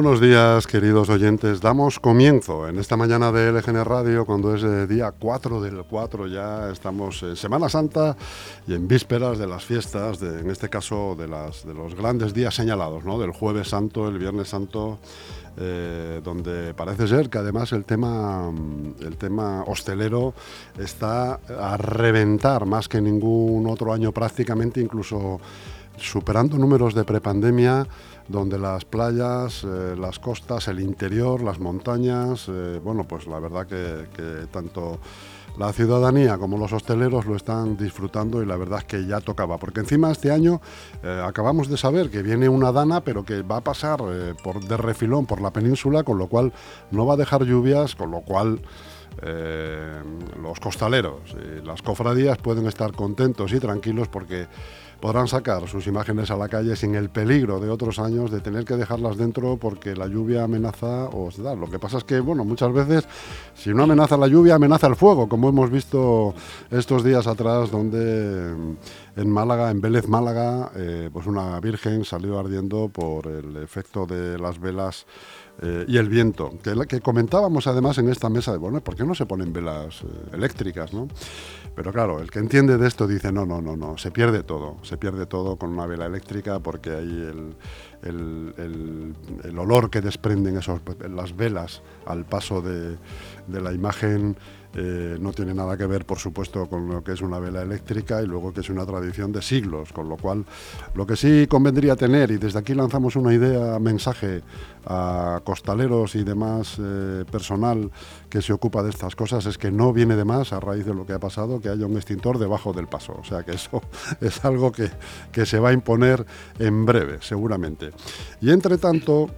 Buenos días, queridos oyentes. Damos comienzo en esta mañana de LGN Radio, cuando es el día 4 del 4, ya estamos en Semana Santa y en vísperas de las fiestas, en este caso de los grandes días señalados, ¿no? del Jueves Santo, el Viernes Santo, eh, donde parece ser que además el tema, el tema hostelero está a reventar más que ningún otro año prácticamente, incluso superando números de prepandemia donde las playas, eh, las costas, el interior, las montañas, eh, bueno, pues la verdad que, tanto la ciudadanía como los hosteleros lo están disfrutando y la verdad es que ya tocaba, porque encima este año eh, acabamos de saber que viene una dana, pero que va a pasar por de refilón por la península, con lo cual no va a dejar lluvias, con lo cual los costaleros y las cofradías pueden estar contentos y tranquilos porque podrán sacar sus imágenes a la calle sin el peligro de otros años de tener que dejarlas dentro porque la lluvia amenaza o se da. Lo que pasa es que, bueno, muchas veces, si no amenaza la lluvia, amenaza el fuego, como hemos visto estos días atrás, donde en Málaga, en Vélez Málaga, eh, pues una virgen salió ardiendo por el efecto de las velas eh, y el viento, que, que comentábamos además en esta mesa de, bueno, ¿por qué no se ponen velas eh, eléctricas, no? Pero claro, el que entiende de esto dice, no, no, no, no, se pierde todo, se pierde todo con una vela eléctrica porque hay el, el, olor que desprenden esos, las velas al paso de, de la imagen eh, no tiene nada que ver, por supuesto, con lo que es una vela eléctrica y luego que es una tradición de siglos, con lo cual lo que sí convendría tener, y desde aquí lanzamos una idea, mensaje a costaleros y demás eh, personal que se ocupa de estas cosas, es que no viene de más, a raíz de lo que ha pasado, que haya un extintor debajo del paso. O sea que eso es algo que, que se va a imponer en breve, seguramente. Y entre tanto,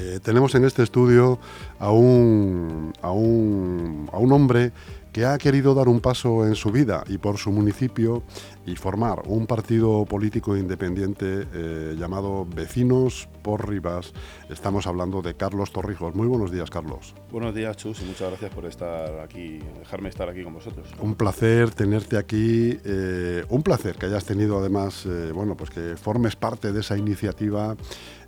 eh, tenemos en este estudio a un, a, un, a un hombre que ha querido dar un paso en su vida y por su municipio y formar un partido político independiente eh, llamado Vecinos por Rivas. Estamos hablando de Carlos Torrijos. Muy buenos días, Carlos. Buenos días, Chus, y muchas gracias por estar aquí, dejarme estar aquí con vosotros. Un placer tenerte aquí, eh, un placer que hayas tenido además, bueno, pues que formes parte de esa iniciativa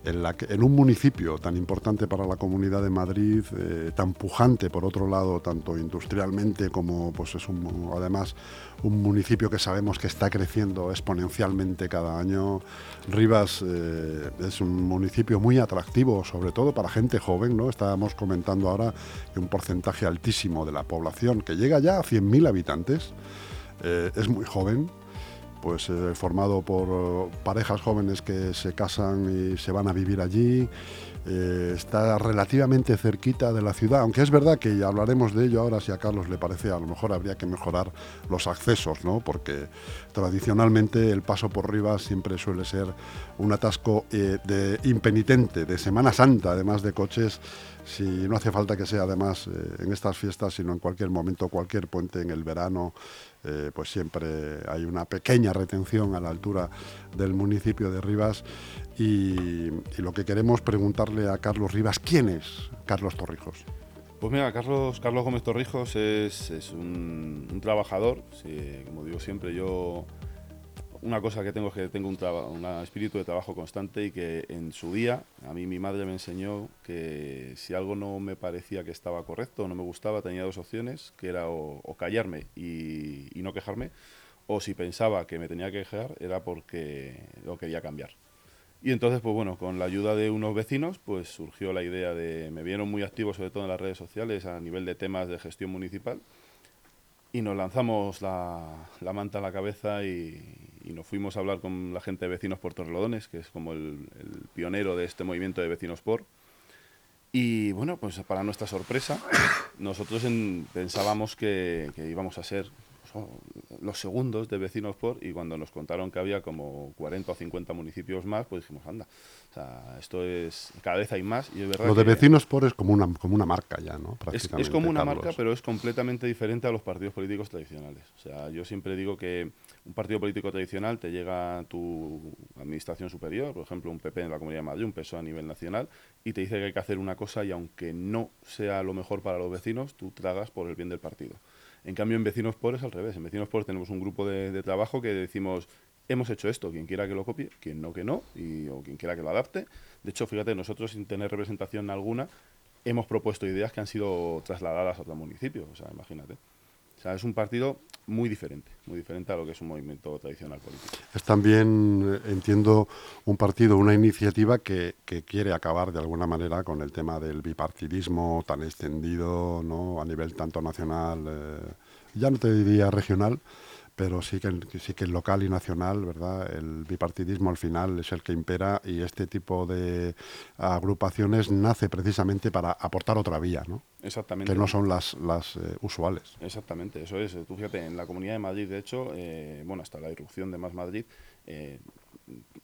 en, un municipio tan importante para la Comunidad de Madrid, eh, tan pujante por otro lado, tanto industrialmente como pues es un, además un municipio que sabemos que está creciendo exponencialmente cada año. Rivas eh, es un municipio muy atractivo, sobre todo para gente joven, ¿no? Estábamos comentando ahora que un porcentaje altísimo de la población, que llega ya a 100.000 habitantes, eh, es muy joven, pues eh, formado por eh, parejas jóvenes que se casan y se van a vivir allí. Eh, está relativamente cerquita de la ciudad, aunque es verdad que hablaremos de ello ahora si a Carlos le parece, a lo mejor habría que mejorar los accesos, ¿no? porque tradicionalmente el paso por Rivas siempre suele ser un atasco de impenitente, de Semana Santa, además de coches, si no hace falta que sea además en estas fiestas, sino en cualquier momento, cualquier puente en el verano, eh, pues siempre hay una pequeña retención a la altura del municipio de Rivas y, lo que queremos preguntarle a Carlos Rivas, ¿quién es Carlos Torrijos? Pues mira, Carlos, Carlos Gómez Torrijos es, un, trabajador, como digo siempre, yo una cosa que tengo es que tengo un, espíritu de trabajo constante y que en su día, a mí mi madre me enseñó que si algo no me parecía que estaba correcto o no me gustaba, tenía dos opciones, que era o, callarme y, no quejarme, o si pensaba que me tenía que quejar era porque lo quería cambiar. Y entonces, pues bueno, con la ayuda de unos vecinos, pues surgió la idea de, me vieron muy activos sobre todo en las redes sociales a nivel de temas de gestión municipal, y nos lanzamos la, la manta a la cabeza y nos fuimos a hablar con la gente de Vecinos por Torrelodones, que es como el, pionero de este movimiento de Vecinos por. Y bueno, pues para nuestra sorpresa, nosotros pensábamos que, que, íbamos a ser los segundos de Vecinos por, y cuando nos contaron que había como 40 o 50 municipios más, pues dijimos, anda, o sea, esto es, cada vez hay más. Y es verdad Lo de Vecinos por es como una, como una marca ya, ¿no? Es, es, como una marca, pero es completamente diferente a los partidos políticos tradicionales. O sea, yo siempre digo que un partido político tradicional te llega a tu administración superior, por ejemplo, un PP en la Comunidad de Madrid, un PSOE a nivel nacional, y te dice que hay que hacer una cosa y aunque no sea lo mejor para los vecinos, tú tragas por el bien del partido. En cambio, en Vecinos por es al revés. En Vecinos por tenemos un grupo de, trabajo que decimos, hemos hecho esto, quien quiera que lo copie, quien no que no, y, o quien quiera que lo adapte. De hecho, fíjate, nosotros sin tener representación alguna, hemos propuesto ideas que han sido trasladadas a otro municipio, o sea, imagínate. Es un partido muy diferente, muy diferente a lo que es un movimiento tradicional político. Es también, eh, entiendo, un partido, una iniciativa que, que, quiere acabar de alguna manera con el tema del bipartidismo tan extendido, ¿no? A nivel tanto nacional, eh, ya no te diría regional, pero sí que, sí que el local y nacional, ¿verdad? El bipartidismo al final es el que impera y este tipo de agrupaciones nace precisamente para aportar otra vía, ¿no? Exactamente. Que no son las, las eh, usuales. Exactamente, eso es. Tú fíjate, en la Comunidad de Madrid, de hecho, eh, bueno, hasta la irrupción de Más Madrid, eh,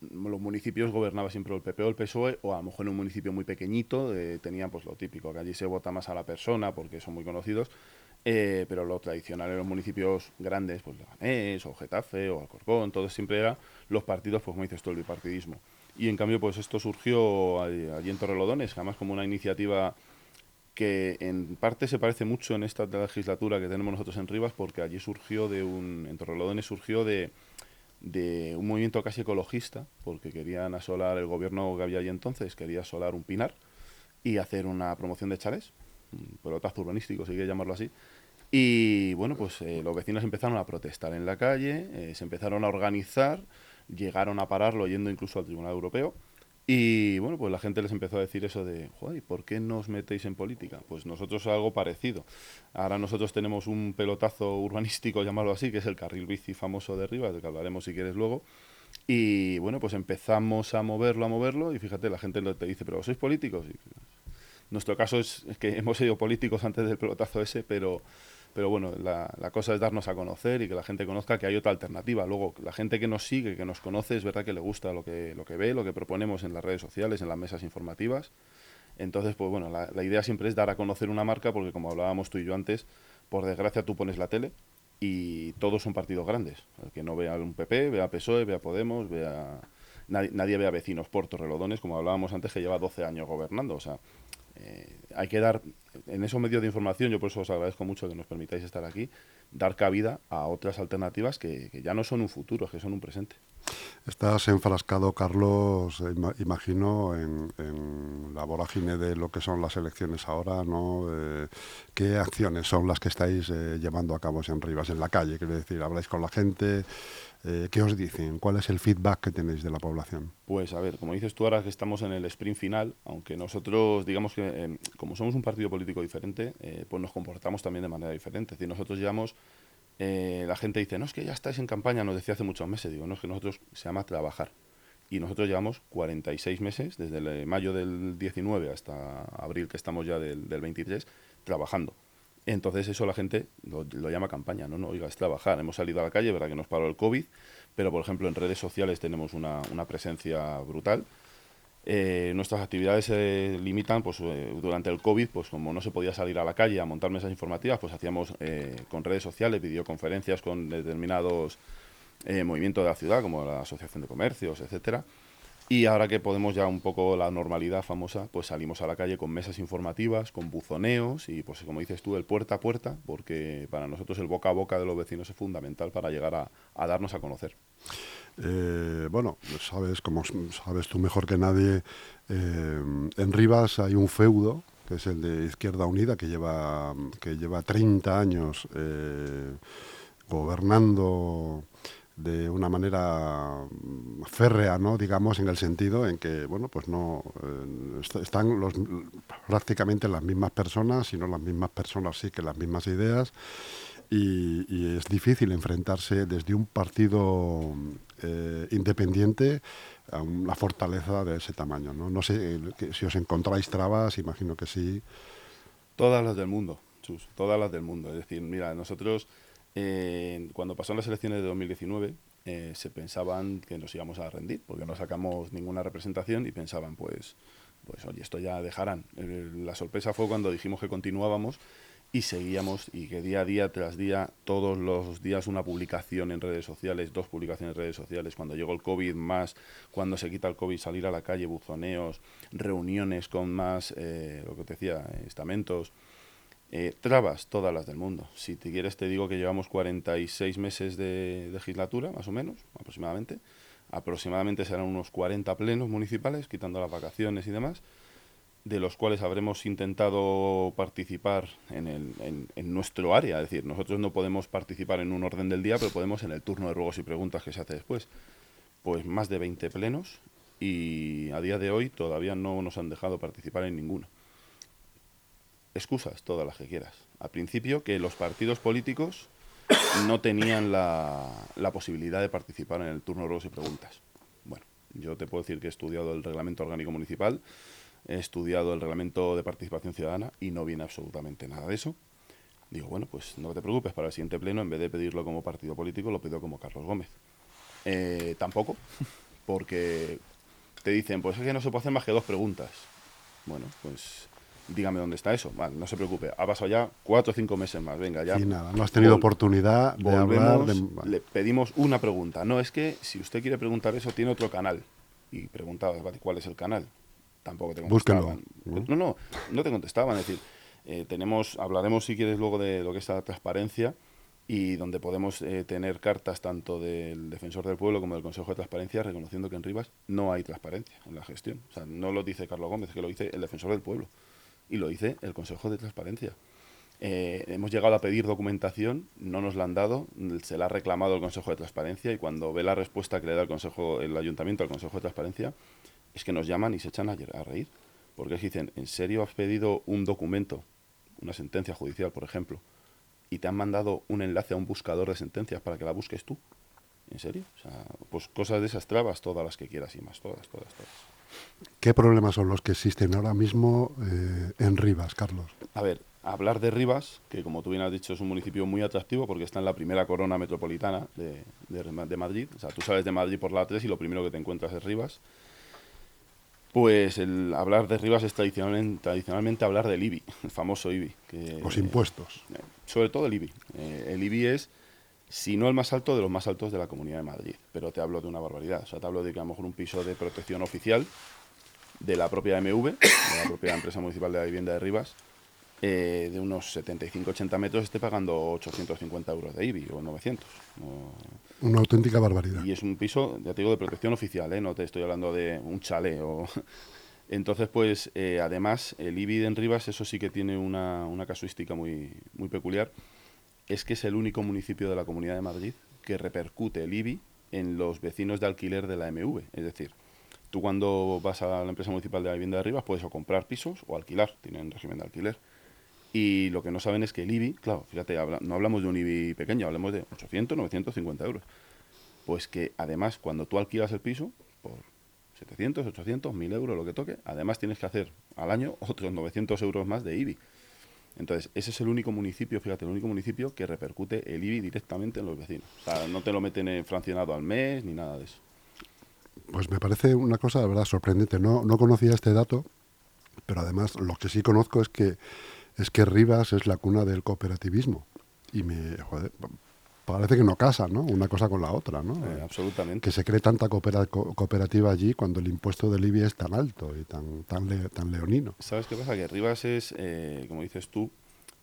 los municipios gobernaba siempre el PP o el PSOE, o a lo mejor en un municipio muy pequeñito tenían pues lo típico, que allí se vota más a la persona porque son muy conocidos, eh, pero lo tradicional en los municipios grandes, pues Leganés o Getafe o Alcorcón, todo siempre era los partidos, pues como dices tú, el bipartidismo. Y en cambio, pues esto surgió allí en Torrelodones, además como una iniciativa que en parte se parece mucho en esta legislatura que tenemos nosotros en Rivas, porque allí surgió de un, en Torrelodones surgió de, un movimiento casi ecologista, porque querían asolar, el gobierno que había allí entonces quería asolar un pinar y hacer una promoción de chales, un pelotazo urbanístico, si quiere llamarlo así, y bueno, pues eh, los vecinos empezaron a protestar en la calle, eh, se empezaron a organizar, llegaron a pararlo yendo incluso al Tribunal Europeo. Y bueno, pues la gente les empezó a decir eso de, joder, ¿por qué no os metéis en política? Pues nosotros algo parecido. Ahora nosotros tenemos un pelotazo urbanístico, llamarlo así, que es el carril bici famoso de Rivas, del que hablaremos si quieres luego. Y bueno, pues empezamos a moverlo, a moverlo, y fíjate, la gente te dice, pero ¿sois políticos? Y, nuestro caso es que hemos sido políticos antes del pelotazo ese, pero pero bueno, la, cosa es darnos a conocer y que la gente conozca que hay otra alternativa. Luego, la gente que nos sigue, que nos conoce, es verdad que le gusta lo que, lo que ve, lo que proponemos en las redes sociales, en las mesas informativas. Entonces, pues bueno, la, idea siempre es dar a conocer una marca porque como hablábamos tú y yo antes, por desgracia tú pones la tele y todos son partidos grandes. El que no vea un PP, vea PSOE, vea Podemos, vea... Nadie, nadie ve a vecinos Porto Relodones, como hablábamos antes, que lleva 12 años gobernando. O sea, eh, hay que dar, en esos medios de información, yo por eso os agradezco mucho que nos permitáis estar aquí, dar cabida a otras alternativas que, ya no son un futuro, que son un presente. Estás enfrascado, Carlos, imagino, en, la vorágine de lo que son las elecciones ahora, ¿no? Eh, ¿Qué acciones son las que estáis eh, llevando a cabo en Rivas, en la calle? Quiero decir, habláis con la gente, eh, ¿Qué os dicen? ¿Cuál es el feedback que tenéis de la población? Pues a ver, como dices tú ahora que estamos en el sprint final, aunque nosotros digamos que eh, como somos un partido político diferente, eh, pues nos comportamos también de manera diferente. Es decir, nosotros llevamos, la gente dice, no es que ya estáis en campaña, nos decía hace muchos meses, digo, no es que nosotros se llama trabajar. Y nosotros llevamos 46 meses, desde mayo del 19 hasta abril que estamos ya del, del 23, trabajando. Entonces eso la gente lo, llama campaña, ¿no? no oiga, es trabajar. Hemos salido a la calle, verdad que nos paró el COVID, pero por ejemplo en redes sociales tenemos una, presencia brutal. Eh, nuestras actividades se limitan, pues eh, durante el COVID, pues como no se podía salir a la calle a montar mesas informativas, pues hacíamos eh, con redes sociales, videoconferencias con determinados movimientos de la ciudad, como la Asociación de Comercios, etcétera y ahora que podemos ya un poco la normalidad famosa, pues salimos a la calle con mesas informativas, con buzoneos y pues como dices tú, el puerta a puerta, porque para nosotros el boca a boca de los vecinos es fundamental para llegar a, darnos a conocer. Eh, bueno, sabes, como sabes tú mejor que nadie, eh, en Rivas hay un feudo, que es el de Izquierda Unida, que lleva, que lleva 30 años eh, gobernando de una manera mm, férrea, ¿no? digamos, en el sentido en que, bueno, pues no eh, están los, prácticamente las mismas personas, sino las mismas personas sí que las mismas ideas, y, es difícil enfrentarse desde un partido eh, independiente a una fortaleza de ese tamaño. No, no sé eh, si os encontráis trabas, imagino que sí. Todas las del mundo, todas las del mundo. Es decir, mira, nosotros cuando pasaron las elecciones de 2019, eh, se pensaban que nos íbamos a rendir, porque no sacamos ninguna representación y pensaban, pues, pues oye, esto ya dejarán. la sorpresa fue cuando dijimos que continuábamos y seguíamos y que día a día tras día, todos los días una publicación en redes sociales, dos publicaciones en redes sociales, cuando llegó el COVID más, cuando se quita el COVID, salir a la calle, buzoneos, reuniones con más, eh, lo que te decía, estamentos Eh, trabas, todas las del mundo. Si te quieres, te digo que llevamos 46 meses de legislatura, más o menos, aproximadamente. Aproximadamente serán unos 40 plenos municipales, quitando las vacaciones y demás, de los cuales habremos intentado participar en, el, en, nuestro área. Es decir, nosotros no podemos participar en un orden del día, pero podemos en el turno de ruegos y preguntas que se hace después. Pues más de 20 plenos y a día de hoy todavía no nos han dejado participar en ninguno excusas, todas las que quieras. Al principio que los partidos políticos no tenían la, posibilidad de participar en el turno de y preguntas. Bueno, yo te puedo decir que he estudiado el reglamento orgánico municipal, he estudiado el reglamento de participación ciudadana y no viene absolutamente nada de eso. Digo, bueno, pues no te preocupes, para el siguiente pleno, en vez de pedirlo como partido político, lo pido como Carlos Gómez. Eh, tampoco, porque te dicen, pues es que no se puede hacer más que dos preguntas. Bueno, pues dígame dónde está eso. Vale, no se preocupe, ha pasado ya cuatro o cinco meses más, venga, ya. Y nada, no has tenido oportunidad de hablar. Le pedimos una pregunta. No, es que si usted quiere preguntar eso, tiene otro canal. Y preguntaba, ¿cuál es el canal? Tampoco te contestaban. ¿no? no, no, te contestaban. Es decir, eh, tenemos, hablaremos si quieres luego de lo que es la transparencia y donde podemos eh, tener cartas tanto del defensor del pueblo como del Consejo de Transparencia reconociendo que en Rivas no hay transparencia en la gestión. O sea, no lo dice Carlos Gómez, que lo dice el defensor del pueblo y lo dice el Consejo de Transparencia. Eh, hemos llegado a pedir documentación, no nos la han dado, se la ha reclamado el Consejo de Transparencia y cuando ve la respuesta que le da el Consejo, el Ayuntamiento al Consejo de Transparencia, es que nos llaman y se echan a, reír. Porque dicen, ¿en serio has pedido un documento, una sentencia judicial, por ejemplo, y te han mandado un enlace a un buscador de sentencias para que la busques tú? ¿En serio? O sea, pues cosas de esas trabas, todas las que quieras y más, todas, todas, todas. ¿Qué problemas son los que existen ahora mismo eh, en Rivas, Carlos? A ver, hablar de Rivas, que como tú bien has dicho es un municipio muy atractivo porque está en la primera corona metropolitana de, de, Madrid. O sea, tú sales de Madrid por la 3 y lo primero que te encuentras es Rivas. Pues el hablar de Rivas es tradicionalmente, tradicionalmente hablar del IBI, el famoso IBI. Que, Los impuestos. Eh, sobre todo el IBI. Eh, el IBI es si no el más alto, de los más altos de la Comunidad de Madrid. Pero te hablo de una barbaridad. O sea, te hablo de que a lo mejor un piso de protección oficial de la propia MV, de la propia empresa municipal de la vivienda de Rivas, eh, de unos 75-80 metros esté pagando 850 euros de IBI o 900. Una auténtica barbaridad. Y es un piso, ya te digo, de protección oficial, ¿eh? no te estoy hablando de un chalet o... Entonces, pues, eh, además, el IBI en Rivas, eso sí que tiene una, una casuística muy, muy peculiar, es que es el único municipio de la Comunidad de Madrid que repercute el IBI en los vecinos de alquiler de la MV. Es decir, tú cuando vas a la empresa municipal de la vivienda de Rivas puedes o comprar pisos o alquilar, tienen régimen de alquiler. Y lo que no saben es que el IBI, claro, fíjate, no hablamos de un IBI pequeño, hablamos de 800, 950 euros. Pues que además cuando tú alquilas el piso por 700, 800, 1000 euros, lo que toque, además tienes que hacer al año otros 900 euros más de IBI. Entonces, ese es el único municipio, fíjate, el único municipio que repercute el IBI directamente en los vecinos. O sea, no te lo meten fraccionado al mes ni nada de eso. Pues me parece una cosa, de verdad, sorprendente. No, no conocía este dato, pero además lo que sí conozco es que, es que Rivas es la cuna del cooperativismo. Y me, joder, parece que no casa, ¿no? Una cosa con la otra, ¿no? Eh, absolutamente. Que se cree tanta cooperativa allí cuando el impuesto del IBI es tan alto y tan, tan, tan leonino. ¿Sabes qué pasa? Que Rivas es, eh, como dices tú,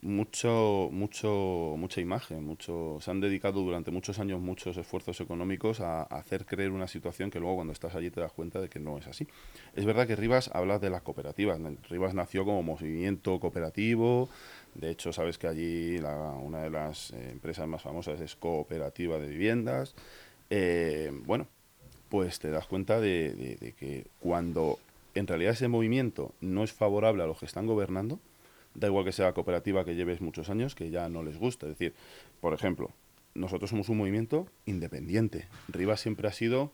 mucho, mucho, mucha imagen, mucho, se han dedicado durante muchos años muchos esfuerzos económicos a, hacer creer una situación que luego cuando estás allí te das cuenta de que no es así. Es verdad que Rivas habla de las cooperativas. Rivas nació como movimiento cooperativo. De hecho, sabes que allí una de las eh, empresas más famosas es Cooperativa de Viviendas. Eh, bueno, pues te das cuenta de, de que cuando en realidad ese movimiento no es favorable a los que están gobernando, da igual que sea cooperativa que lleves muchos años, que ya no les gusta. Es decir, por ejemplo, nosotros somos un movimiento independiente. Rivas siempre ha sido,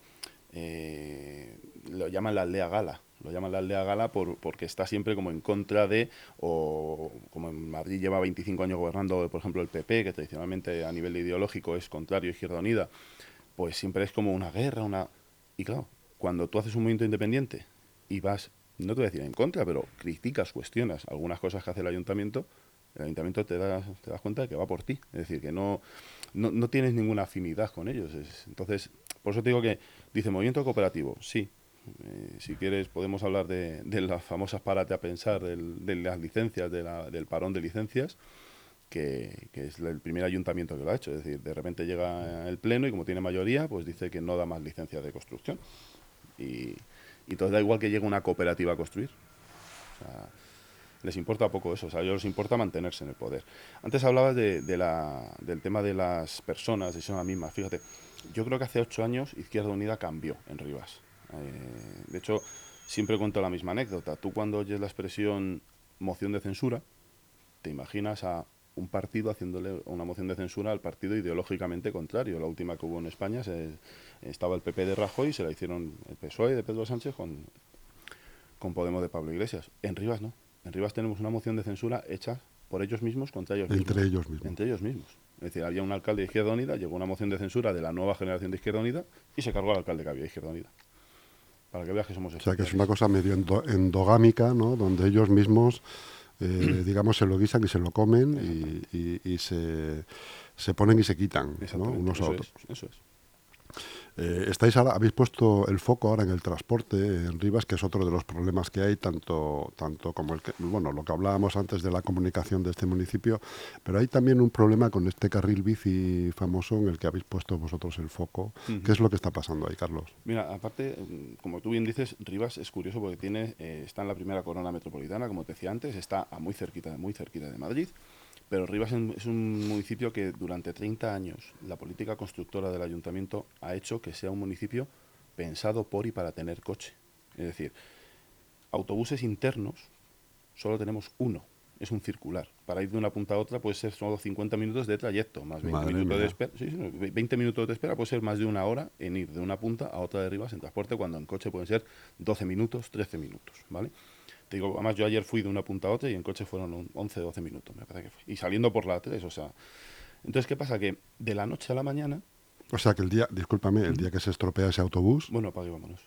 eh, lo llaman la aldea gala, lo llaman la aldea gala por, porque está siempre como en contra de, o como en Madrid lleva 25 años gobernando, por ejemplo, el PP, que tradicionalmente a nivel ideológico es contrario a Izquierda Unida, pues siempre es como una guerra, una... Y claro, cuando tú haces un movimiento independiente y vas no te voy a decir en contra, pero criticas, cuestionas algunas cosas que hace el ayuntamiento, el ayuntamiento te das, te das cuenta de que va por ti. Es decir, que no, no, no tienes ninguna afinidad con ellos. entonces, por eso te digo que dice movimiento cooperativo, sí, Eh, si quieres, podemos hablar de, las famosas párate a pensar, de las licencias, del parón de licencias, que, es el primer ayuntamiento que lo ha hecho. Es decir, de repente llega el pleno y como tiene mayoría, pues dice que no da más licencias de construcción. Y, entonces da igual que llegue una cooperativa a construir. Les importa poco eso, o sea, a ellos les importa mantenerse en el poder. Antes hablabas de, la, del tema de las personas, y son las mismas. Fíjate, yo creo que hace ocho años Izquierda Unida cambió en Rivas. Eh, de hecho, siempre cuento la misma anécdota. Tú cuando oyes la expresión moción de censura, te imaginas a un partido haciéndole una moción de censura al partido ideológicamente contrario. La última que hubo en España se, estaba el PP de Rajoy y se la hicieron el PSOE de Pedro Sánchez con, con Podemos de Pablo Iglesias. En Rivas no. En Rivas tenemos una moción de censura hecha por ellos mismos contra ellos mismos. Entre ellos mismos. Entre ellos mismos. Es decir, había un alcalde de Izquierda Unida, llegó una moción de censura de la nueva generación de Izquierda Unida y se cargó al alcalde que había de Izquierda Unida. Para que veas que somos O sea, que es una cosa medio endogámica, ¿no? Donde ellos mismos, eh, digamos, se lo guisan y se lo comen y, se, se, ponen y se quitan, ¿no? Unos a otros. eso es. Eh, estáis ahora, habéis puesto el foco ahora en el transporte en Rivas, que es otro de los problemas que hay, tanto, tanto como el que, bueno, lo que hablábamos antes de la comunicación de este municipio, pero hay también un problema con este carril bici famoso en el que habéis puesto vosotros el foco. ¿Qué es lo que está pasando ahí, Carlos? Mira, aparte, como tú bien dices, Rivas es curioso porque tiene, eh, está en la primera corona metropolitana, como te decía antes, está a muy cerquita, muy cerquita de Madrid. Pero Rivas es un municipio que durante 30 años la política constructora del ayuntamiento ha hecho que sea un municipio pensado por y para tener coche. Es decir, autobuses internos solo tenemos uno, es un circular. Para ir de una punta a otra puede ser solo 50 minutos de trayecto, más 20 minutos de espera. 20 minutos de espera puede ser más de una hora en ir de una punta a otra de Rivas en transporte, cuando en coche pueden ser 12 minutos, 13 minutos, ¿vale? Te digo, además yo ayer fui de una punta a otra y en coche fueron 11, 12 minutos, me parece que fue. Y saliendo por la 3, o sea. Entonces, ¿qué pasa? Que de la noche a la mañana. O sea, que el día, discúlpame, el día que se estropea ese autobús. Bueno, para vámonos.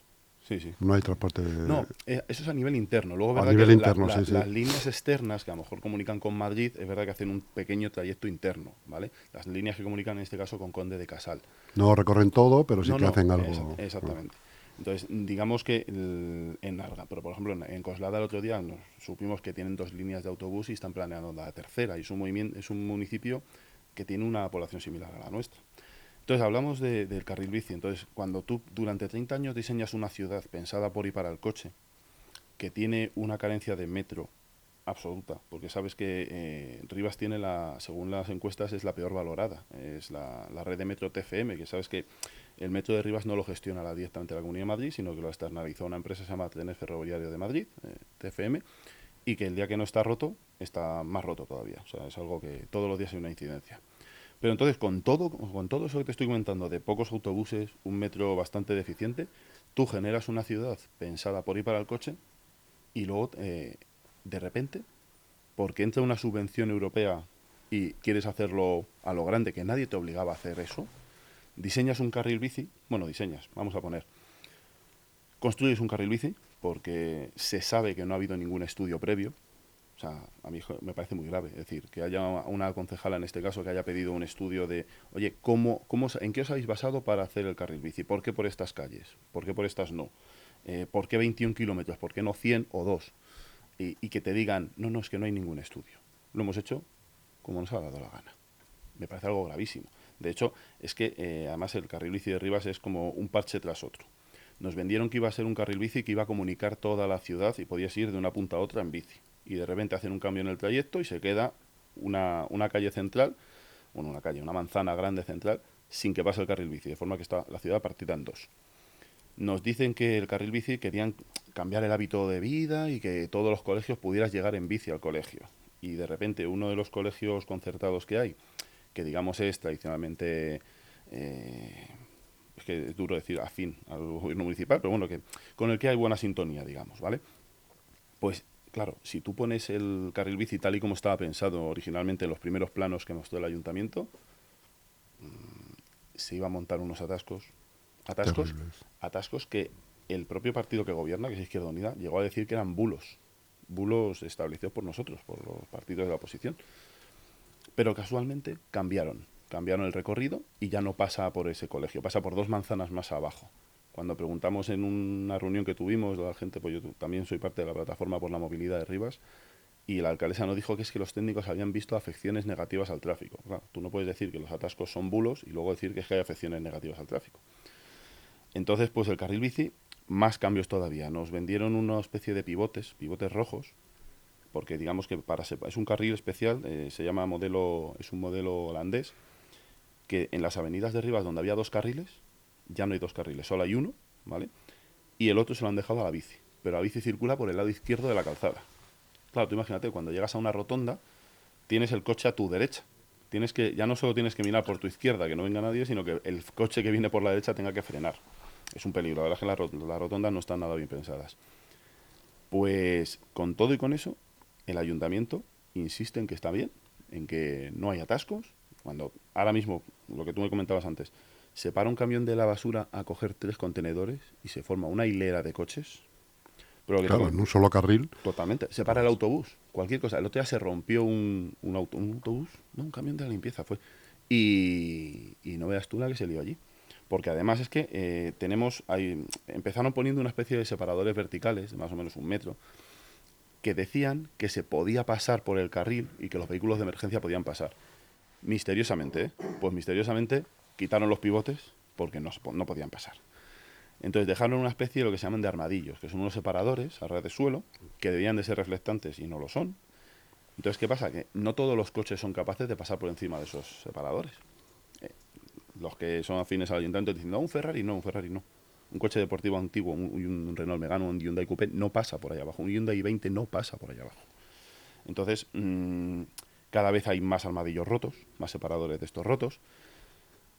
Sí, sí. No hay transporte. No, eh, eso es a nivel interno. Luego, a nivel interno, sí, Las líneas externas que a lo mejor comunican con Madrid, es verdad que hacen un pequeño trayecto interno, ¿vale? Las líneas que comunican en este caso con Conde de Casal. No recorren todo, pero sí que hacen algo. exactamente. Entonces, digamos que en Arga, pero por ejemplo en, Coslada el otro día nos supimos que tienen dos líneas de autobús y están planeando la tercera. Y es un, movimiento, es un municipio que tiene una población similar a la nuestra. Entonces hablamos del carril bici. Entonces, cuando tú durante 30 años diseñas una ciudad pensada por y para el coche, que tiene una carencia de metro absoluta, porque sabes que eh, Rivas tiene la, según las encuestas, es la peor valorada, es la, la red de metro TFM, que sabes que el metro de Rivas no lo gestiona la, directamente la Comunidad de Madrid, sino que lo externalizó una empresa que se llama Trenes Ferroviario de Madrid, eh, TFM, y que el día que no está roto, está más roto todavía. O sea, es algo que todos los días hay una incidencia. Pero entonces, con todo, con todo eso que te estoy comentando, de pocos autobuses, un metro bastante deficiente, tú generas una ciudad pensada por ir para el coche y luego, eh, de repente, porque entra una subvención europea y quieres hacerlo a lo grande, que nadie te obligaba a hacer eso, diseñas un carril bici, bueno, diseñas, vamos a poner, construyes un carril bici porque se sabe que no ha habido ningún estudio previo. O sea, a mí me parece muy grave. Es decir, que haya una concejala en este caso que haya pedido un estudio de, oye, ¿cómo, cómo, ¿en qué os habéis basado para hacer el carril bici? ¿Por qué por estas calles? ¿Por qué por estas no? Eh, ¿Por qué 21 kilómetros? ¿Por qué no 100 o 2? Y, y que te digan, no, no, es que no hay ningún estudio. Lo hemos hecho como nos ha dado la gana. Me parece algo gravísimo. De hecho, es que eh, además el carril bici de Rivas es como un parche tras otro. Nos vendieron que iba a ser un carril bici que iba a comunicar toda la ciudad y podías ir de una punta a otra en bici. Y de repente hacen un cambio en el trayecto y se queda una, una calle central, bueno, una calle, una manzana grande central, sin que pase el carril bici, de forma que está la ciudad partida en dos. Nos dicen que el carril bici querían cambiar el hábito de vida y que todos los colegios pudieras llegar en bici al colegio. Y de repente uno de los colegios concertados que hay que digamos es tradicionalmente, eh, es que es duro decir afín al gobierno municipal, pero bueno, que con el que hay buena sintonía, digamos, ¿vale? Pues claro, si tú pones el carril bici tal y como estaba pensado originalmente en los primeros planos que mostró el ayuntamiento, mm, se iba a montar unos atascos, atascos, atascos que el propio partido que gobierna, que es Izquierda Unida, llegó a decir que eran bulos, bulos establecidos por nosotros, por los partidos de la oposición. Pero casualmente cambiaron, cambiaron el recorrido y ya no pasa por ese colegio, pasa por dos manzanas más abajo. Cuando preguntamos en una reunión que tuvimos, la gente, pues yo también soy parte de la plataforma por la movilidad de Rivas, y la alcaldesa nos dijo que es que los técnicos habían visto afecciones negativas al tráfico. tú no puedes decir que los atascos son bulos y luego decir que es que hay afecciones negativas al tráfico. Entonces, pues el carril bici, más cambios todavía. Nos vendieron una especie de pivotes, pivotes rojos, porque digamos que para es un carril especial, eh, se llama modelo, es un modelo holandés, que en las avenidas de Rivas donde había dos carriles, ya no hay dos carriles, solo hay uno, ¿vale? Y el otro se lo han dejado a la bici, pero la bici circula por el lado izquierdo de la calzada. Claro, tú imagínate, cuando llegas a una rotonda, tienes el coche a tu derecha. Tienes que, ya no solo tienes que mirar por tu izquierda, que no venga nadie, sino que el coche que viene por la derecha tenga que frenar. Es un peligro, la verdad es que las rotondas no están nada bien pensadas. Pues con todo y con eso, el ayuntamiento insiste en que está bien, en que no hay atascos. Cuando ahora mismo, lo que tú me comentabas antes, se para un camión de la basura a coger tres contenedores y se forma una hilera de coches, claro, en un solo carril. Totalmente. Se para el autobús, cualquier cosa. El otro día se rompió un, un, autobús, no, un camión de la limpieza fue. Y, no veas tú la que se lió allí. Porque además es que eh, tenemos, empezaron poniendo una especie de separadores verticales, de más o menos un metro, que decían que se podía pasar por el carril y que los vehículos de emergencia podían pasar. Misteriosamente, ¿eh? pues misteriosamente quitaron los pivotes porque no, no podían pasar. Entonces dejaron una especie de lo que se llaman de armadillos, que son unos separadores a red de suelo, que debían de ser reflectantes y no lo son. Entonces, ¿qué pasa? Que no todos los coches son capaces de pasar por encima de esos separadores. Eh, los que son afines al ayuntamiento dicen, no, un Ferrari no, un Ferrari no. Un coche deportivo antiguo, un, Renault Megane, un Hyundai Coupé no pasa por allá abajo. Un Hyundai i20 no pasa por allá abajo. Entonces, mm, cada vez hay más armadillos rotos, más separadores de estos rotos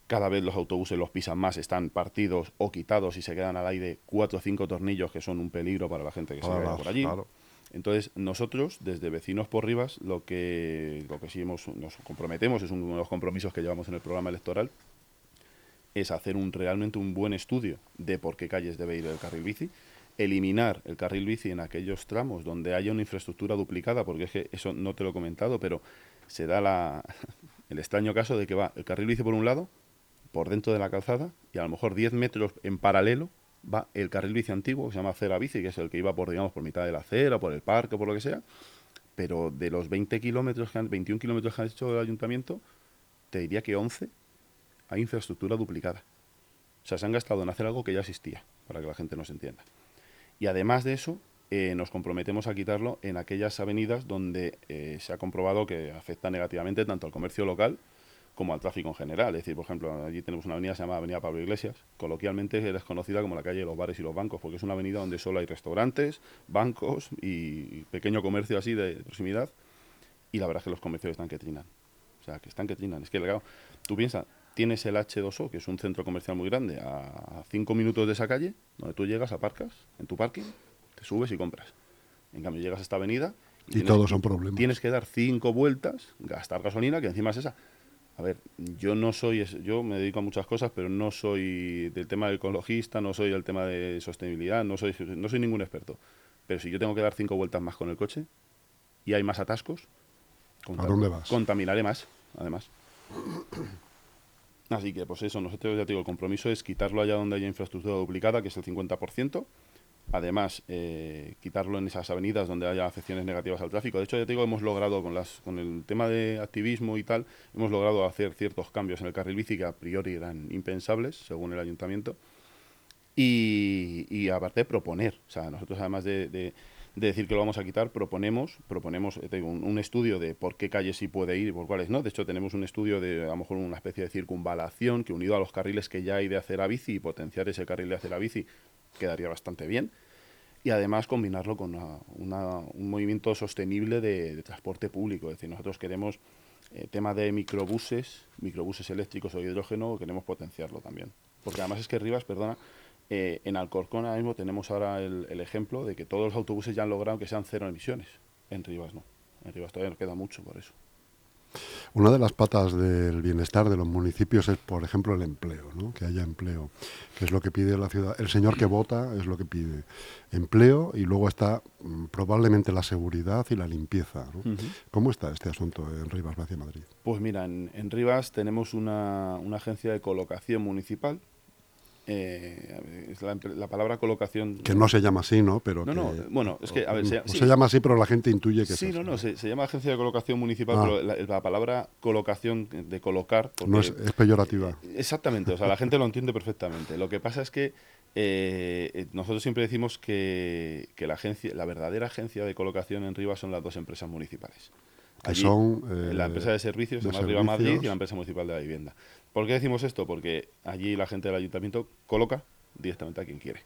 cada vez los autobuses los pisan más, están partidos o quitados y se quedan al aire cuatro o cinco tornillos que son un peligro para la gente que se ve por allí. Entonces, nosotros, desde Vecinos por Rivas, lo que, lo que sí nos comprometemos, es uno de los compromisos que llevamos en el programa electoral, es hacer un realmente un buen estudio de por qué calles debe ir el carril bici, eliminar el carril bici en aquellos tramos donde haya una infraestructura duplicada, porque es que eso no te lo he comentado, pero se da la, el extraño caso de que va el carril bici por un lado, por dentro de la calzada y a lo mejor 10 metros en paralelo va el carril bici antiguo, que se llama acera bici, que es el que iba por, digamos, por mitad de la acera, por el parque, por lo que sea. Pero de los 20 kilómetros, 21 kilómetros que han hecho el ayuntamiento, te diría que 11 hay infraestructura duplicada. O sea, se han gastado en hacer algo que ya existía, para que la gente nos entienda. Y además de eso, eh, nos comprometemos a quitarlo en aquellas avenidas donde eh, se ha comprobado que afecta negativamente tanto al comercio local como al tráfico en general. Es decir, por ejemplo, allí tenemos una avenida que se llama Avenida Pablo Iglesias. Coloquialmente es conocida como la calle de los bares y los bancos, porque es una avenida donde solo hay restaurantes, bancos y pequeño comercio así de proximidad. Y la verdad es que los comercios están que trinan. O sea, que están que trinan. Es que, legado, tú piensas, tienes el H2O, que es un centro comercial muy grande, a cinco minutos de esa calle, donde tú llegas, aparcas en tu parking, te subes y compras. En cambio, llegas a esta avenida y, todos son problemas. Tienes que dar cinco vueltas, gastar gasolina, que encima es esa a ver, yo no soy, yo me dedico a muchas cosas, pero no soy del tema del ecologista, no soy del tema de sostenibilidad, no soy, no soy ningún experto. Pero si yo tengo que dar cinco vueltas más con el coche y hay más atascos, ¿a dónde vas? Contaminaré más, además. Así que, pues eso, nosotros ya digo, el compromiso es quitarlo allá donde haya infraestructura duplicada, que es el 50%, Además, eh, quitarlo en esas avenidas donde haya afecciones negativas al tráfico. De hecho, ya te digo, hemos logrado con, las, con el tema de activismo y tal, hemos logrado hacer ciertos cambios en el carril bici que a priori eran impensables, según el ayuntamiento. Y, y aparte, proponer. O sea, nosotros además de, decir que lo vamos a quitar, proponemos, proponemos un, un, estudio de por qué calles sí puede ir y por cuáles no. De hecho, tenemos un estudio de a lo mejor una especie de circunvalación que unido a los carriles que ya hay de hacer a bici y potenciar ese carril de hacer a bici quedaría bastante bien. Y además combinarlo con un movimiento sostenible de, transporte público. Es decir, nosotros queremos eh, tema de microbuses, microbuses eléctricos o hidrógeno, queremos potenciarlo también. Porque además es que Rivas, perdona, eh, en Alcorcón ahora mismo tenemos ahora el, el, ejemplo de que todos los autobuses ya han logrado que sean cero emisiones. En Rivas no. En Rivas todavía nos queda mucho por eso. Una de las patas del bienestar de los municipios es, por ejemplo, el empleo, ¿no? que haya empleo, que es lo que pide la ciudad. El señor que vota es lo que pide empleo y luego está mm, probablemente la seguridad y la limpieza. ¿Cómo está este asunto en Rivas, Vacia Madrid? Pues mira, en, Rivas tenemos una, agencia de colocación municipal Eh, la, palabra colocación. Que no se llama así, ¿no? Pero no, no, bueno, es que, a ver. Se, se, llama así, pero la gente intuye que Sí, no, no, se, llama Agencia de Colocación Municipal, pero ah. la, palabra colocación, de colocar. no es, peyorativa. Eh, exactamente, o sea, la gente lo entiende perfectamente. Lo que pasa es que eh, nosotros siempre decimos que, que, la, agencia, la verdadera agencia de colocación en Rivas son las dos empresas municipales. Que son. la empresa de servicios, de Riva Madrid, y la empresa municipal de la vivienda. ¿Por qué decimos esto? Porque allí la gente del ayuntamiento coloca directamente a quien quiere.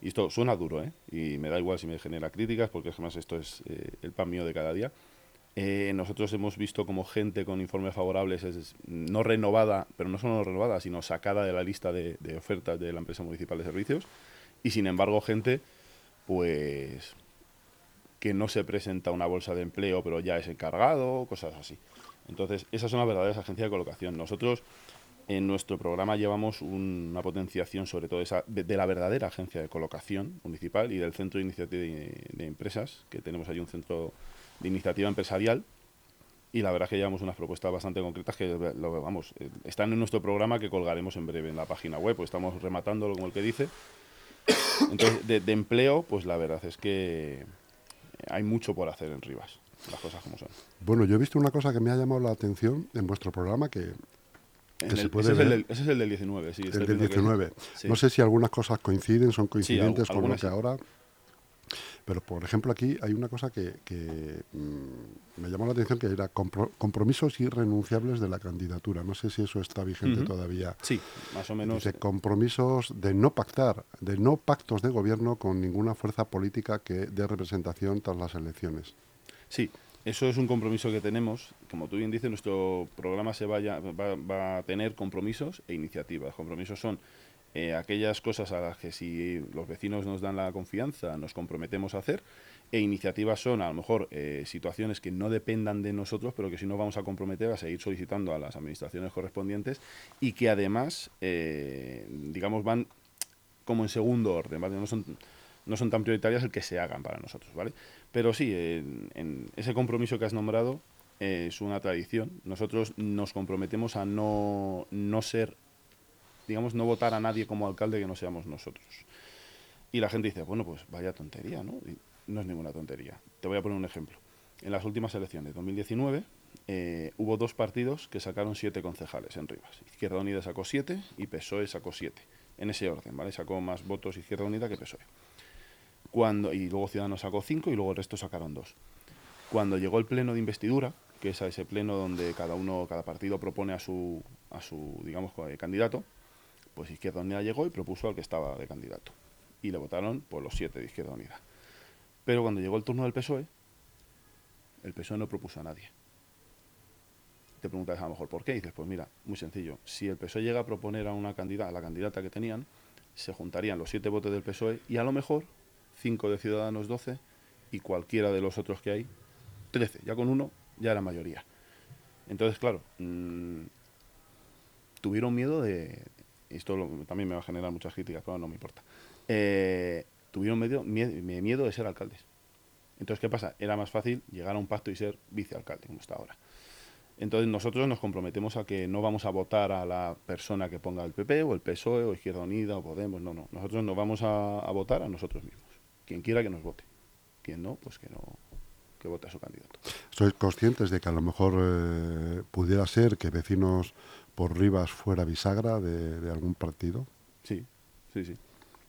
Y esto suena duro, ¿eh? Y me da igual si me genera críticas, porque además esto es eh, el pan mío de cada día. Eh, nosotros hemos visto como gente con informes favorables es no renovada, pero no solo no renovada, sino sacada de la lista de, ofertas de la empresa municipal de servicios. Y sin embargo, gente, pues, que no se presenta una bolsa de empleo, pero ya es encargado, cosas así. Entonces, esas son las verdaderas agencias de colocación. Nosotros en nuestro programa llevamos una potenciación sobre todo esa, de, la verdadera agencia de colocación municipal y del centro de iniciativa de, empresas, que tenemos allí un centro de iniciativa empresarial. Y la verdad es que llevamos unas propuestas bastante concretas que lo, vamos, están en nuestro programa que colgaremos en breve en la página web, pues estamos rematándolo como el que dice. Entonces, de empleo, pues la verdad es que hay mucho por hacer en Rivas las cosas como son. Bueno, yo he visto una cosa que me ha llamado la atención en vuestro programa que, se puede ese, ver. Es el ese, Es el del, 19, sí. El del 19. No sé si algunas cosas coinciden, son coincidentes con lo que ahora... Pero, por ejemplo, aquí hay una cosa que, mm, me llamó la atención, que era compromisos irrenunciables de la candidatura. No sé si eso está vigente todavía. Sí, más o menos. Dice compromisos de no pactar, de no pactos de gobierno con ninguna fuerza política que dé representación tras las elecciones. Sí, eso es un compromiso que tenemos. Como tú bien dices, nuestro programa se vaya, va, a tener compromisos e iniciativas. Compromisos son eh, aquellas cosas a las que si los vecinos nos dan la confianza nos comprometemos a hacer e iniciativas son a lo mejor eh, situaciones que no dependan de nosotros pero que si no vamos a comprometer a seguir solicitando a las administraciones correspondientes y que además eh, digamos van como en segundo orden no son no son tan prioritarias el que se hagan para nosotros vale pero sí, en, ese compromiso que has nombrado es una tradición. Nosotros nos comprometemos a no, no ser, digamos, no votar a nadie como alcalde que no seamos nosotros. Y la gente dice, bueno, pues vaya tontería, ¿no? no es ninguna tontería. Te voy a poner un ejemplo. En las últimas elecciones, 2019, eh, hubo dos partidos que sacaron siete concejales en Rivas. Izquierda Unida sacó siete y PSOE sacó siete. En ese orden, ¿vale? Sacó más votos Izquierda Unida que PSOE. Cuando, y luego Ciudadanos sacó cinco y luego el resto sacaron dos. Cuando llegó el pleno de investidura, que es a ese pleno donde cada uno, cada partido propone a su, a su digamos, candidato, pues Izquierda Unida llegó y propuso al que estaba de candidato. Y le votaron por los siete de Izquierda Unida. Pero cuando llegó el turno del PSOE, el PSOE no propuso a nadie. Te preguntas a lo mejor por qué. Y dices, pues mira, muy sencillo. Si el PSOE llega a proponer a una candidata, a la candidata que tenían, se juntarían los siete votos del PSOE y a lo mejor 5 de Ciudadanos 12 y cualquiera de los otros que hay 13. Ya con uno ya era mayoría. Entonces, claro, mm, tuvieron miedo de... Esto también me va a generar muchas críticas, pero no me importa. Eh, tuvieron miedo, miedo, de ser alcaldes. Entonces, ¿qué pasa? Era más fácil llegar a un pacto y ser vicealcalde, como está ahora. Entonces nosotros nos comprometemos a que no vamos a votar a la persona que ponga el PP o el PSOE o Izquierda Unida o Podemos, no, no. Nosotros nos vamos a votar a nosotros mismos quien quiera que nos vote. Quien no, pues que no que vote a su candidato. ¿Sois conscientes de que a lo mejor eh, pudiera ser que vecinos por Rivas fuera bisagra de, algún partido? Sí, sí, sí.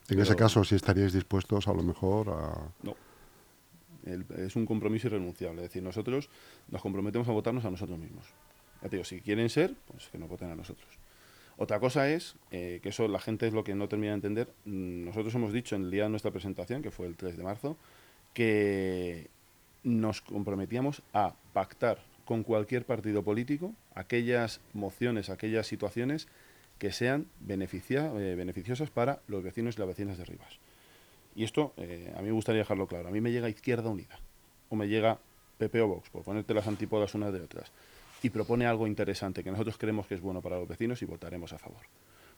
En ese caso, si estaríais dispuestos a lo mejor a... No. es un compromiso irrenunciable. Es decir, nosotros nos comprometemos a votarnos a nosotros mismos. Ya te digo, si quieren ser, pues que nos voten a nosotros. Otra cosa es, eh, que eso la gente es lo que no termina de entender, mm, nosotros hemos dicho en el día de nuestra presentación, que fue el 3 de marzo, que nos comprometíamos a pactar con cualquier partido político aquellas mociones, aquellas situaciones que sean beneficia, eh, beneficiosas para los vecinos y las vecinas de Rivas. Y esto, eh, a mí me gustaría dejarlo claro, a mí me llega Izquierda Unida, o me llega PP o Vox, por ponerte las antípodas unas de otras y propone algo interesante que nosotros creemos que es bueno para los vecinos y votaremos a favor.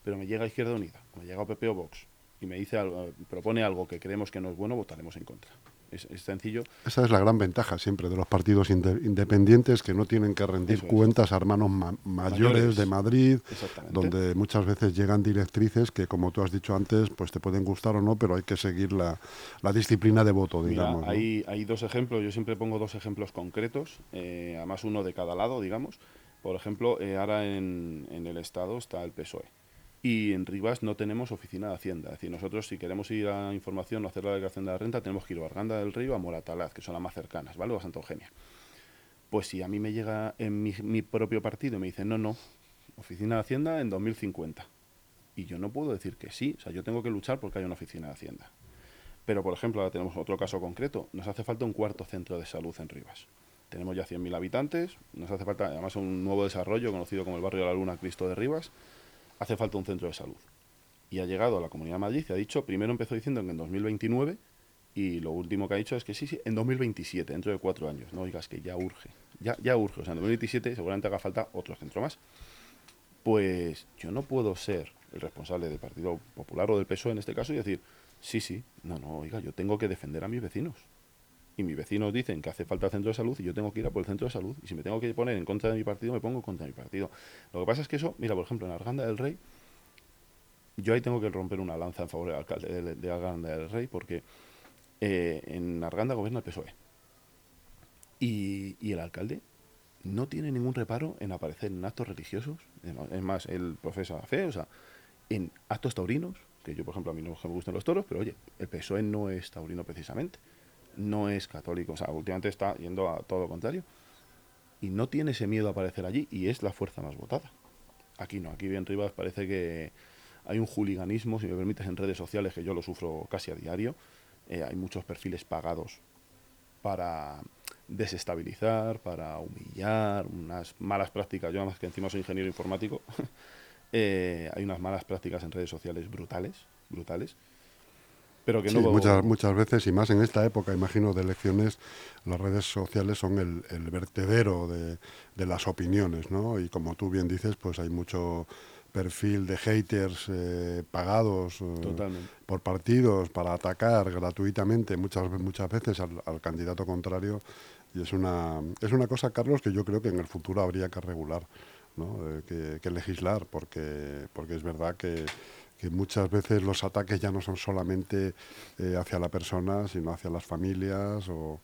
Pero me llega Izquierda Unida, o me llega PP o Vox, y me dice algo, propone algo que creemos que no es bueno, votaremos en contra. Es, sencillo. Esa es la gran ventaja siempre de los partidos independientes que no tienen que rendir cuentas a hermanos mayores, de Madrid, donde muchas veces llegan directrices que, como tú has dicho antes, pues te pueden gustar o no, pero hay que seguir la, disciplina de voto, digamos. hay, hay, dos ejemplos, yo siempre pongo dos ejemplos concretos, eh, además uno de cada lado, digamos. Por ejemplo, eh, ahora en, en el Estado está el PSOE y en Rivas no tenemos oficina de Hacienda. Es decir, nosotros si queremos ir a información o hacer la declaración de la renta, tenemos que ir a Arganda del Río a Moratalaz, que son las más cercanas, ¿vale? O a Santa Eugenia. Pues si a mí me llega en mi, propio partido y me dicen, no, no, oficina de Hacienda en 2050. Y yo no puedo decir que sí, o sea, yo tengo que luchar porque hay una oficina de Hacienda. Pero, por ejemplo, ahora tenemos otro caso concreto. Nos hace falta un cuarto centro de salud en Rivas. Tenemos ya 100.000 habitantes, nos hace falta además un nuevo desarrollo conocido como el barrio de la Luna Cristo de Rivas hace falta un centro de salud. Y ha llegado a la Comunidad de Madrid y ha dicho, primero empezó diciendo que en 2029 y lo último que ha dicho es que sí, sí, en 2027, dentro de cuatro años. No oigas que ya urge, ya, ya urge. O sea, en 2027 seguramente haga falta otro centro más. Pues yo no puedo ser el responsable del Partido Popular o del PSOE en este caso y decir, sí, sí, no, no, oiga, yo tengo que defender a mis vecinos. Y mis vecinos dicen que hace falta el centro de salud y yo tengo que ir a por el centro de salud. Y si me tengo que poner en contra de mi partido, me pongo contra mi partido. Lo que pasa es que eso, mira, por ejemplo, en Arganda del Rey, yo ahí tengo que romper una lanza en favor del alcalde de, Arganda del Rey, porque eh, en Arganda gobierna el PSOE. Y, y, el alcalde no tiene ningún reparo en aparecer en actos religiosos. Es más, él profesa fe, o sea, en actos taurinos, que yo, por ejemplo, a mí no me gustan los toros, pero oye, el PSOE no es taurino precisamente no es católico, o sea, últimamente está yendo a todo lo contrario. Y no tiene ese miedo a aparecer allí y es la fuerza más votada. Aquí no, aquí bien Rivas parece que hay un juliganismo, si me permites, en redes sociales, que yo lo sufro casi a diario. Eh, hay muchos perfiles pagados para desestabilizar, para humillar, unas malas prácticas. Yo, además que encima soy ingeniero informático, eh, hay unas malas prácticas en redes sociales brutales, brutales pero que sí, muchas, muchas veces, y más en esta época, imagino, de elecciones, las redes sociales son el, vertedero de, las opiniones, ¿no? Y como tú bien dices, pues hay mucho perfil de haters eh, pagados eh, por partidos para atacar gratuitamente muchas muchas veces al, candidato contrario y es una es una cosa Carlos que yo creo que en el futuro habría que regular ¿no? Eh, que, que, legislar porque porque es verdad que que muchas veces los ataques ya no son solamente eh, hacia la persona, sino hacia las familias. O,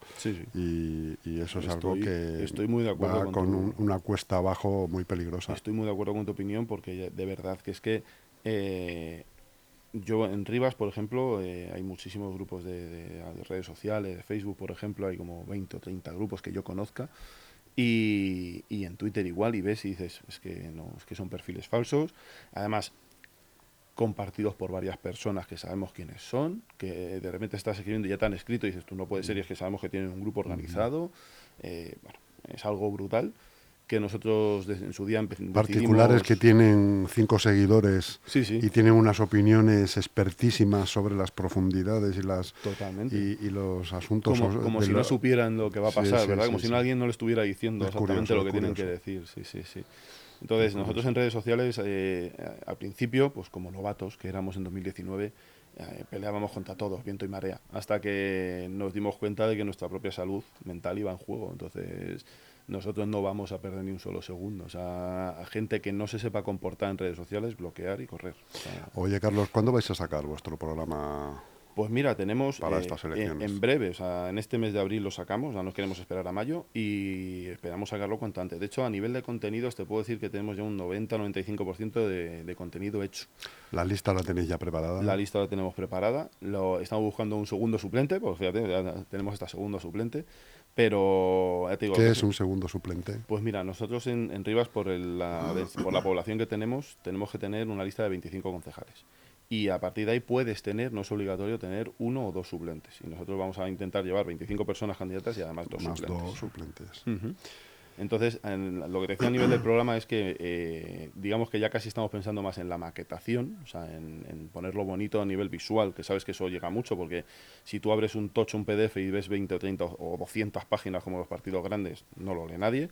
Y, eso es algo que estoy muy de acuerdo va con, una cuesta abajo muy peligrosa. Estoy muy de acuerdo con tu opinión porque de verdad que es que eh, yo en Rivas, por ejemplo, eh, hay muchísimos grupos de, redes sociales, de Facebook, por ejemplo, hay como 20 o 30 grupos que yo conozca. Y, y en Twitter igual, y ves y dices, es que no, es que son perfiles falsos. Además, compartidos por varias personas que sabemos quiénes son, que de repente estás escribiendo y ya te han escrito y dices, tú no puedes ser, y es que sabemos que tienen un grupo organizado. Eh, bueno, es algo brutal que nosotros en su día Particulares que tienen cinco seguidores y tienen unas opiniones expertísimas sobre las profundidades y las Y, los asuntos... Como, si no supieran lo que va a pasar, ¿verdad? como si alguien no le estuviera diciendo exactamente lo que tienen que decir. Sí, sí, sí. Entonces, nosotros en redes sociales, eh, al principio, pues como novatos que éramos en 2019, eh, peleábamos contra todos, viento y marea, hasta que nos dimos cuenta de que nuestra propia salud mental iba en juego. Entonces, nosotros no vamos a perder ni un solo segundo. O sea, a gente que no se sepa comportar en redes sociales, bloquear y correr. Oye, Carlos, ¿cuándo vais a sacar vuestro programa pues mira, tenemos eh, en, breve, o sea, en este mes de abril lo sacamos, no nos queremos esperar a mayo y esperamos sacarlo cuanto antes. De hecho, a nivel de contenidos te puedo decir que tenemos ya un 90-95% de, de contenido hecho. ¿La lista la tenéis ya preparada? La lista la tenemos preparada. Lo, estamos buscando un segundo suplente, pues fíjate, ya tenemos esta segundo suplente. Pero, ¿Qué es un segundo suplente? Pues mira, nosotros en, en Rivas, por, la, por la población que tenemos, tenemos que tener una lista de 25 concejales y a partir de ahí puedes tener, no es obligatorio tener uno o dos suplentes. Y nosotros vamos a intentar llevar 25 personas candidatas y además dos Más suplentes. Dos suplentes. Entonces, lo que decía a nivel del programa es que, eh, digamos que ya casi estamos pensando más en la maquetación, o sea, en, ponerlo bonito a nivel visual, que sabes que eso llega mucho, porque si tú abres un tocho, un PDF y ves 20 o 30 o 200 páginas como los partidos grandes, no lo lee nadie.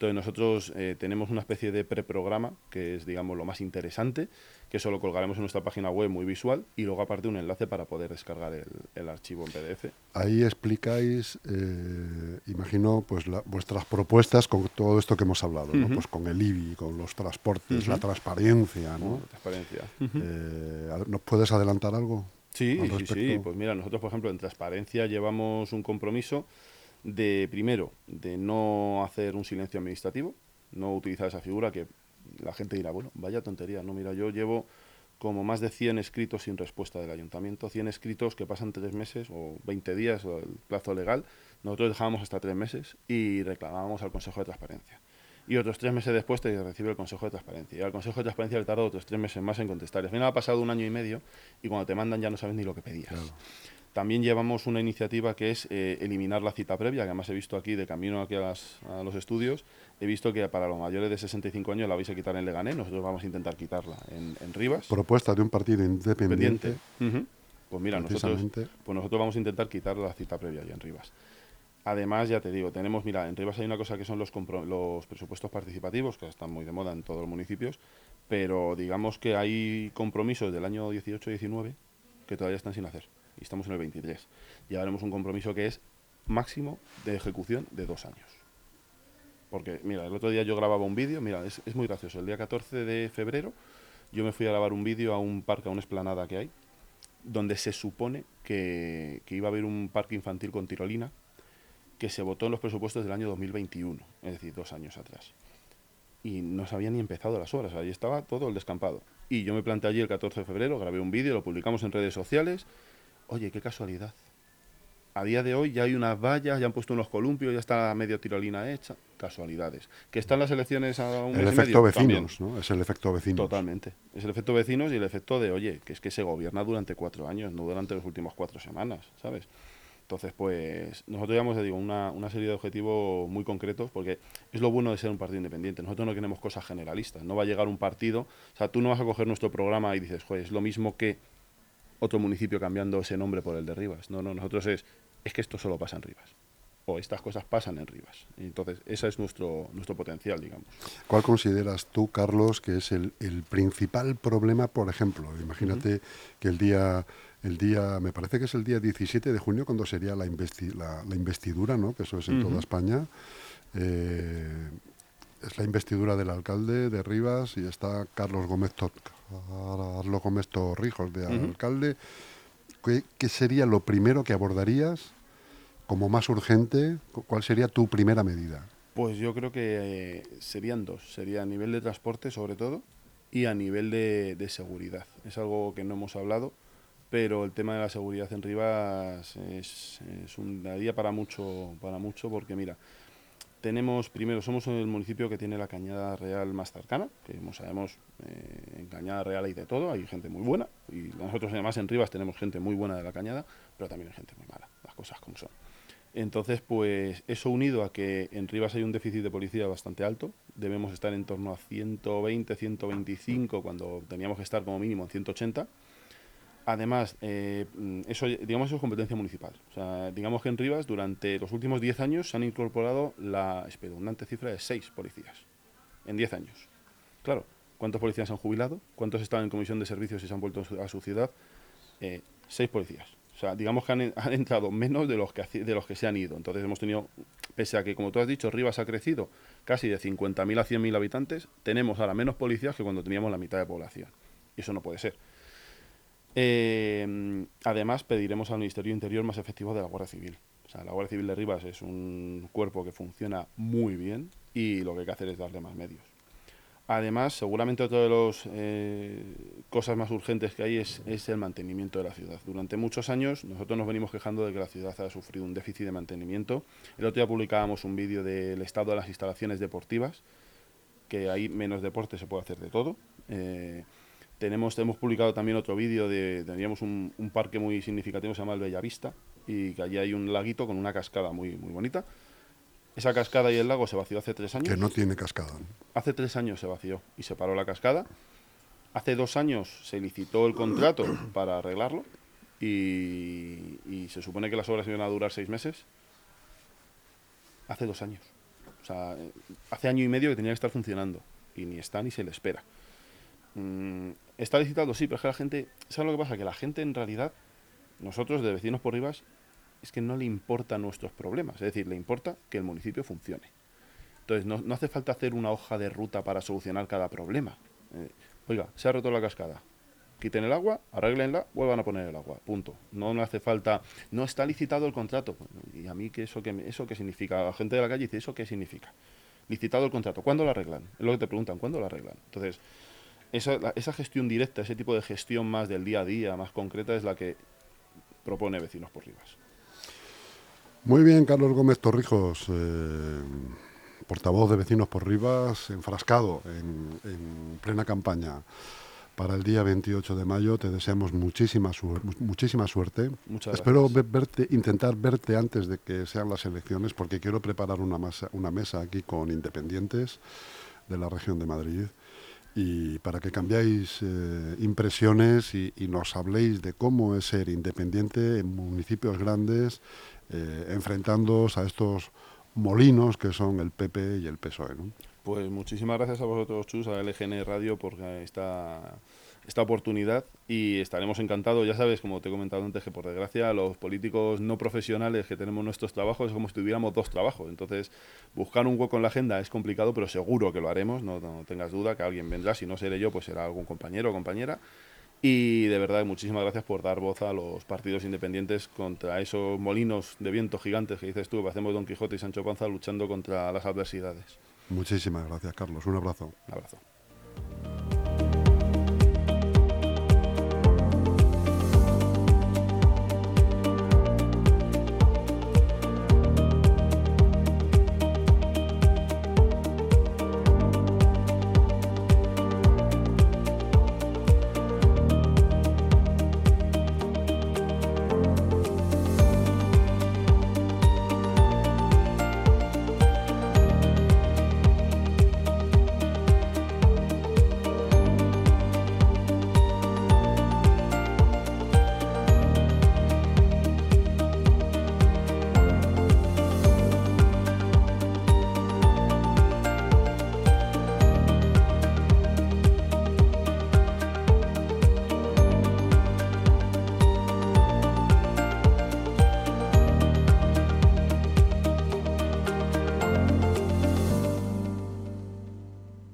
Entonces nosotros eh, tenemos una especie de preprograma, que es, digamos, lo más interesante, que eso lo colgaremos en nuestra página web muy visual y luego aparte un enlace para poder descargar el, archivo en PDF. Ahí explicáis, eh, imagino, pues vuestras propuestas con todo esto que hemos hablado, ¿no? pues con el IBI, con los transportes, la transparencia. ¿no? transparencia. Eh, ¿Nos puedes adelantar algo? Sí, sí, sí. Pues mira, nosotros, por ejemplo, en transparencia llevamos un compromiso de, primero, de no hacer un silencio administrativo, no utilizar esa figura que la gente dirá, bueno, vaya tontería, no, mira, yo llevo como más de 100 escritos sin respuesta del ayuntamiento, 100 escritos que pasan tres meses o 20 días, el plazo legal, nosotros dejábamos hasta tres meses y reclamábamos al Consejo de Transparencia. Y otros tres meses después te recibe el Consejo de Transparencia. Y al Consejo de Transparencia le tarda otros tres meses más en contestar. al final ha pasado un año y medio y cuando te mandan ya no sabes ni lo que pedías. También llevamos una iniciativa que es eh, eliminar la cita previa, que además he visto aquí de camino aquí a, los estudios, he visto que para los mayores de 65 años la vais a quitar en Leganés, nosotros vamos a intentar quitarla en, Rivas. Propuesta de un partido independiente. Pues mira, nosotros, pues nosotros vamos a intentar quitar la cita previa ya en Rivas. Además, ya te digo, tenemos, mira, en Rivas hay una cosa que son los, los presupuestos participativos, que están muy de moda en todos los municipios, pero digamos que hay compromisos del año 18-19 que todavía están sin hacer y estamos en el 23. Llevaremos un compromiso que es máximo de ejecución de dos años. Porque, mira, el otro día yo grababa un vídeo, mira, es, muy gracioso. El día 14 de febrero yo me fui a grabar un vídeo a un parque, a una esplanada que hay, donde se supone que, que iba a haber un parque infantil con tirolina que se votó en los presupuestos del año 2021, es decir, dos años atrás. Y no se habían ni empezado las obras, ahí estaba todo el descampado. Y yo me planté allí el 14 de febrero, grabé un vídeo, lo publicamos en redes sociales, Oye, qué casualidad. A día de hoy ya hay unas vallas, ya han puesto unos columpios, ya está medio tirolina hecha. Casualidades. Que están las elecciones a un El efecto vecinos, ¿no? Es el efecto vecinos. Totalmente. Es el efecto vecinos y el efecto de, oye, que es que se gobierna durante cuatro años, no durante las últimas cuatro semanas, ¿sabes? Entonces, pues nosotros llevamos, digo, una, una, serie de objetivos muy concretos porque es lo bueno de ser un partido independiente. Nosotros no queremos cosas generalistas. No va a llegar un partido, o sea, tú no vas a coger nuestro programa y dices, joder, es lo mismo que otro municipio cambiando ese nombre por el de Rivas. No, no, nosotros es, es que esto solo pasa en Rivas. O estas cosas pasan en Rivas. Entonces, ese es nuestro, nuestro potencial, digamos. ¿Cuál consideras tú, Carlos, que es el, principal problema, por ejemplo? Imagínate que el día, el día, me parece que es el día 17 de junio, cuando sería la, la, investidura, ¿no? que eso es en toda España. Eh, es la investidura del alcalde de Rivas y está Carlos Gómez Carlos Gómez Torrijos de alcalde. ¿Qué, sería lo primero que abordarías como más urgente? ¿Cuál sería tu primera medida? Pues yo creo que eh, serían dos. Sería a nivel de transporte sobre todo y a nivel de, seguridad. Es algo que no hemos hablado, pero el tema de la seguridad en Rivas es, es un día para mucho, para mucho porque mira, tenemos, primero, somos el municipio que tiene la Cañada Real más cercana, que como sabemos, eh, en Cañada Real hay de todo, hay gente muy buena, y nosotros además en Rivas tenemos gente muy buena de la Cañada, pero también hay gente muy mala, las cosas como son. Entonces, pues eso unido a que en Rivas hay un déficit de policía bastante alto, debemos estar en torno a 120, 125, cuando teníamos que estar como mínimo en 180, Además, eh, eso, digamos, eso es competencia municipal. O sea, digamos que en Rivas, durante los últimos 10 años, se han incorporado la cifra de 6 policías. En 10 años. Claro, ¿cuántos policías han jubilado? ¿Cuántos están en comisión de servicios y se han vuelto a su ciudad? Eh, 6 policías. O sea, digamos que han, han, entrado menos de los, que, de los que se han ido. Entonces hemos tenido, pese a que, como tú has dicho, Rivas ha crecido casi de 50.000 a 100.000 habitantes, tenemos ahora menos policías que cuando teníamos la mitad de población. Y eso no puede ser. Eh, además, pediremos al Ministerio Interior más efectivo de la Guardia Civil. O sea, la Guardia Civil de Rivas es un cuerpo que funciona muy bien y lo que hay que hacer es darle más medios. Además, seguramente otra de las eh, cosas más urgentes que hay es, es, el mantenimiento de la ciudad. Durante muchos años nosotros nos venimos quejando de que la ciudad ha sufrido un déficit de mantenimiento. El otro día publicábamos un vídeo del estado de las instalaciones deportivas, que ahí menos deporte se puede hacer de todo. Eh, tenemos, hemos publicado también otro vídeo de, teníamos un, parque muy significativo, se llama el Bellavista, y que allí hay un laguito con una cascada muy, muy bonita. Esa cascada y el lago se vació hace tres años. Que no tiene cascada. Hace tres años se vació y se paró la cascada. Hace dos años se licitó el contrato para arreglarlo y, y se supone que las obras iban a durar seis meses. Hace dos años. O sea, hace año y medio que tenía que estar funcionando y ni está ni se le espera. Está licitado, sí, pero es que la gente, ¿sabes lo que pasa? Que la gente en realidad, nosotros de vecinos por Rivas, es que no le importan nuestros problemas, es decir, le importa que el municipio funcione. Entonces, no, no hace falta hacer una hoja de ruta para solucionar cada problema. Eh, oiga, se ha roto la cascada. Quiten el agua, arréglenla, vuelvan a poner el agua. Punto. No, no hace falta. No está licitado el contrato. Y a mí, ¿qué eso, qué, ¿eso qué significa? La gente de la calle dice, ¿eso qué significa? Licitado el contrato. ¿Cuándo lo arreglan? Es lo que te preguntan, ¿cuándo lo arreglan? Entonces, esa, esa gestión directa, ese tipo de gestión más del día a día, más concreta, es la que propone Vecinos por Rivas. Muy bien, Carlos Gómez Torrijos, eh, portavoz de Vecinos por Rivas, enfrascado en, plena campaña para el día 28 de mayo. Te deseamos muchísima, muchísima suerte. Espero verte, intentar verte antes de que sean las elecciones, porque quiero preparar una, una mesa aquí con independientes de la región de Madrid y para que cambiéis eh, impresiones y, nos habléis de cómo es ser independiente en municipios grandes, eh, enfrentándoos a estos molinos que son el PP y el PSOE. Pues muchísimas gracias a vosotros, Chus, a LGN Radio, por esta, esta oportunidad y estaremos encantados. Ya sabes, como te he comentado antes, que por desgracia los políticos no profesionales que tenemos nuestros trabajos es como si tuviéramos dos trabajos. Entonces, buscar un hueco en la agenda es complicado, pero seguro que lo haremos. No, no tengas duda que alguien vendrá. Si no seré yo, pues será algún compañero o compañera. Y de verdad, muchísimas gracias por dar voz a los partidos independientes contra esos molinos de viento gigantes que dices tú, que hacemos Don Quijote y Sancho Panza luchando contra las adversidades. Muchísimas gracias, Carlos. Un abrazo. Un abrazo.